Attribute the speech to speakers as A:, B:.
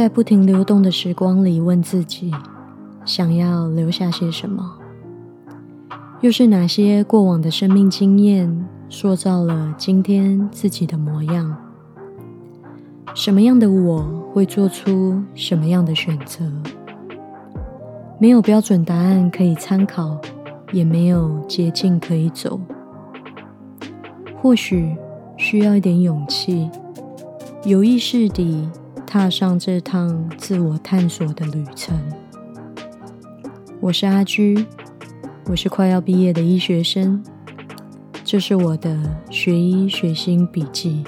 A: 在不停流动的时光里，问自己：想要留下些什么？又是哪些过往的生命经验，塑造了今天自己的模样？什么样的我会做出什么样的选择？没有标准答案可以参考，也没有捷径可以走。或许需要一点勇气，有意识地。踏上这趟自我探索的旅程。我是阿居，我是快要毕业的医学生，这是我的学医学心笔记。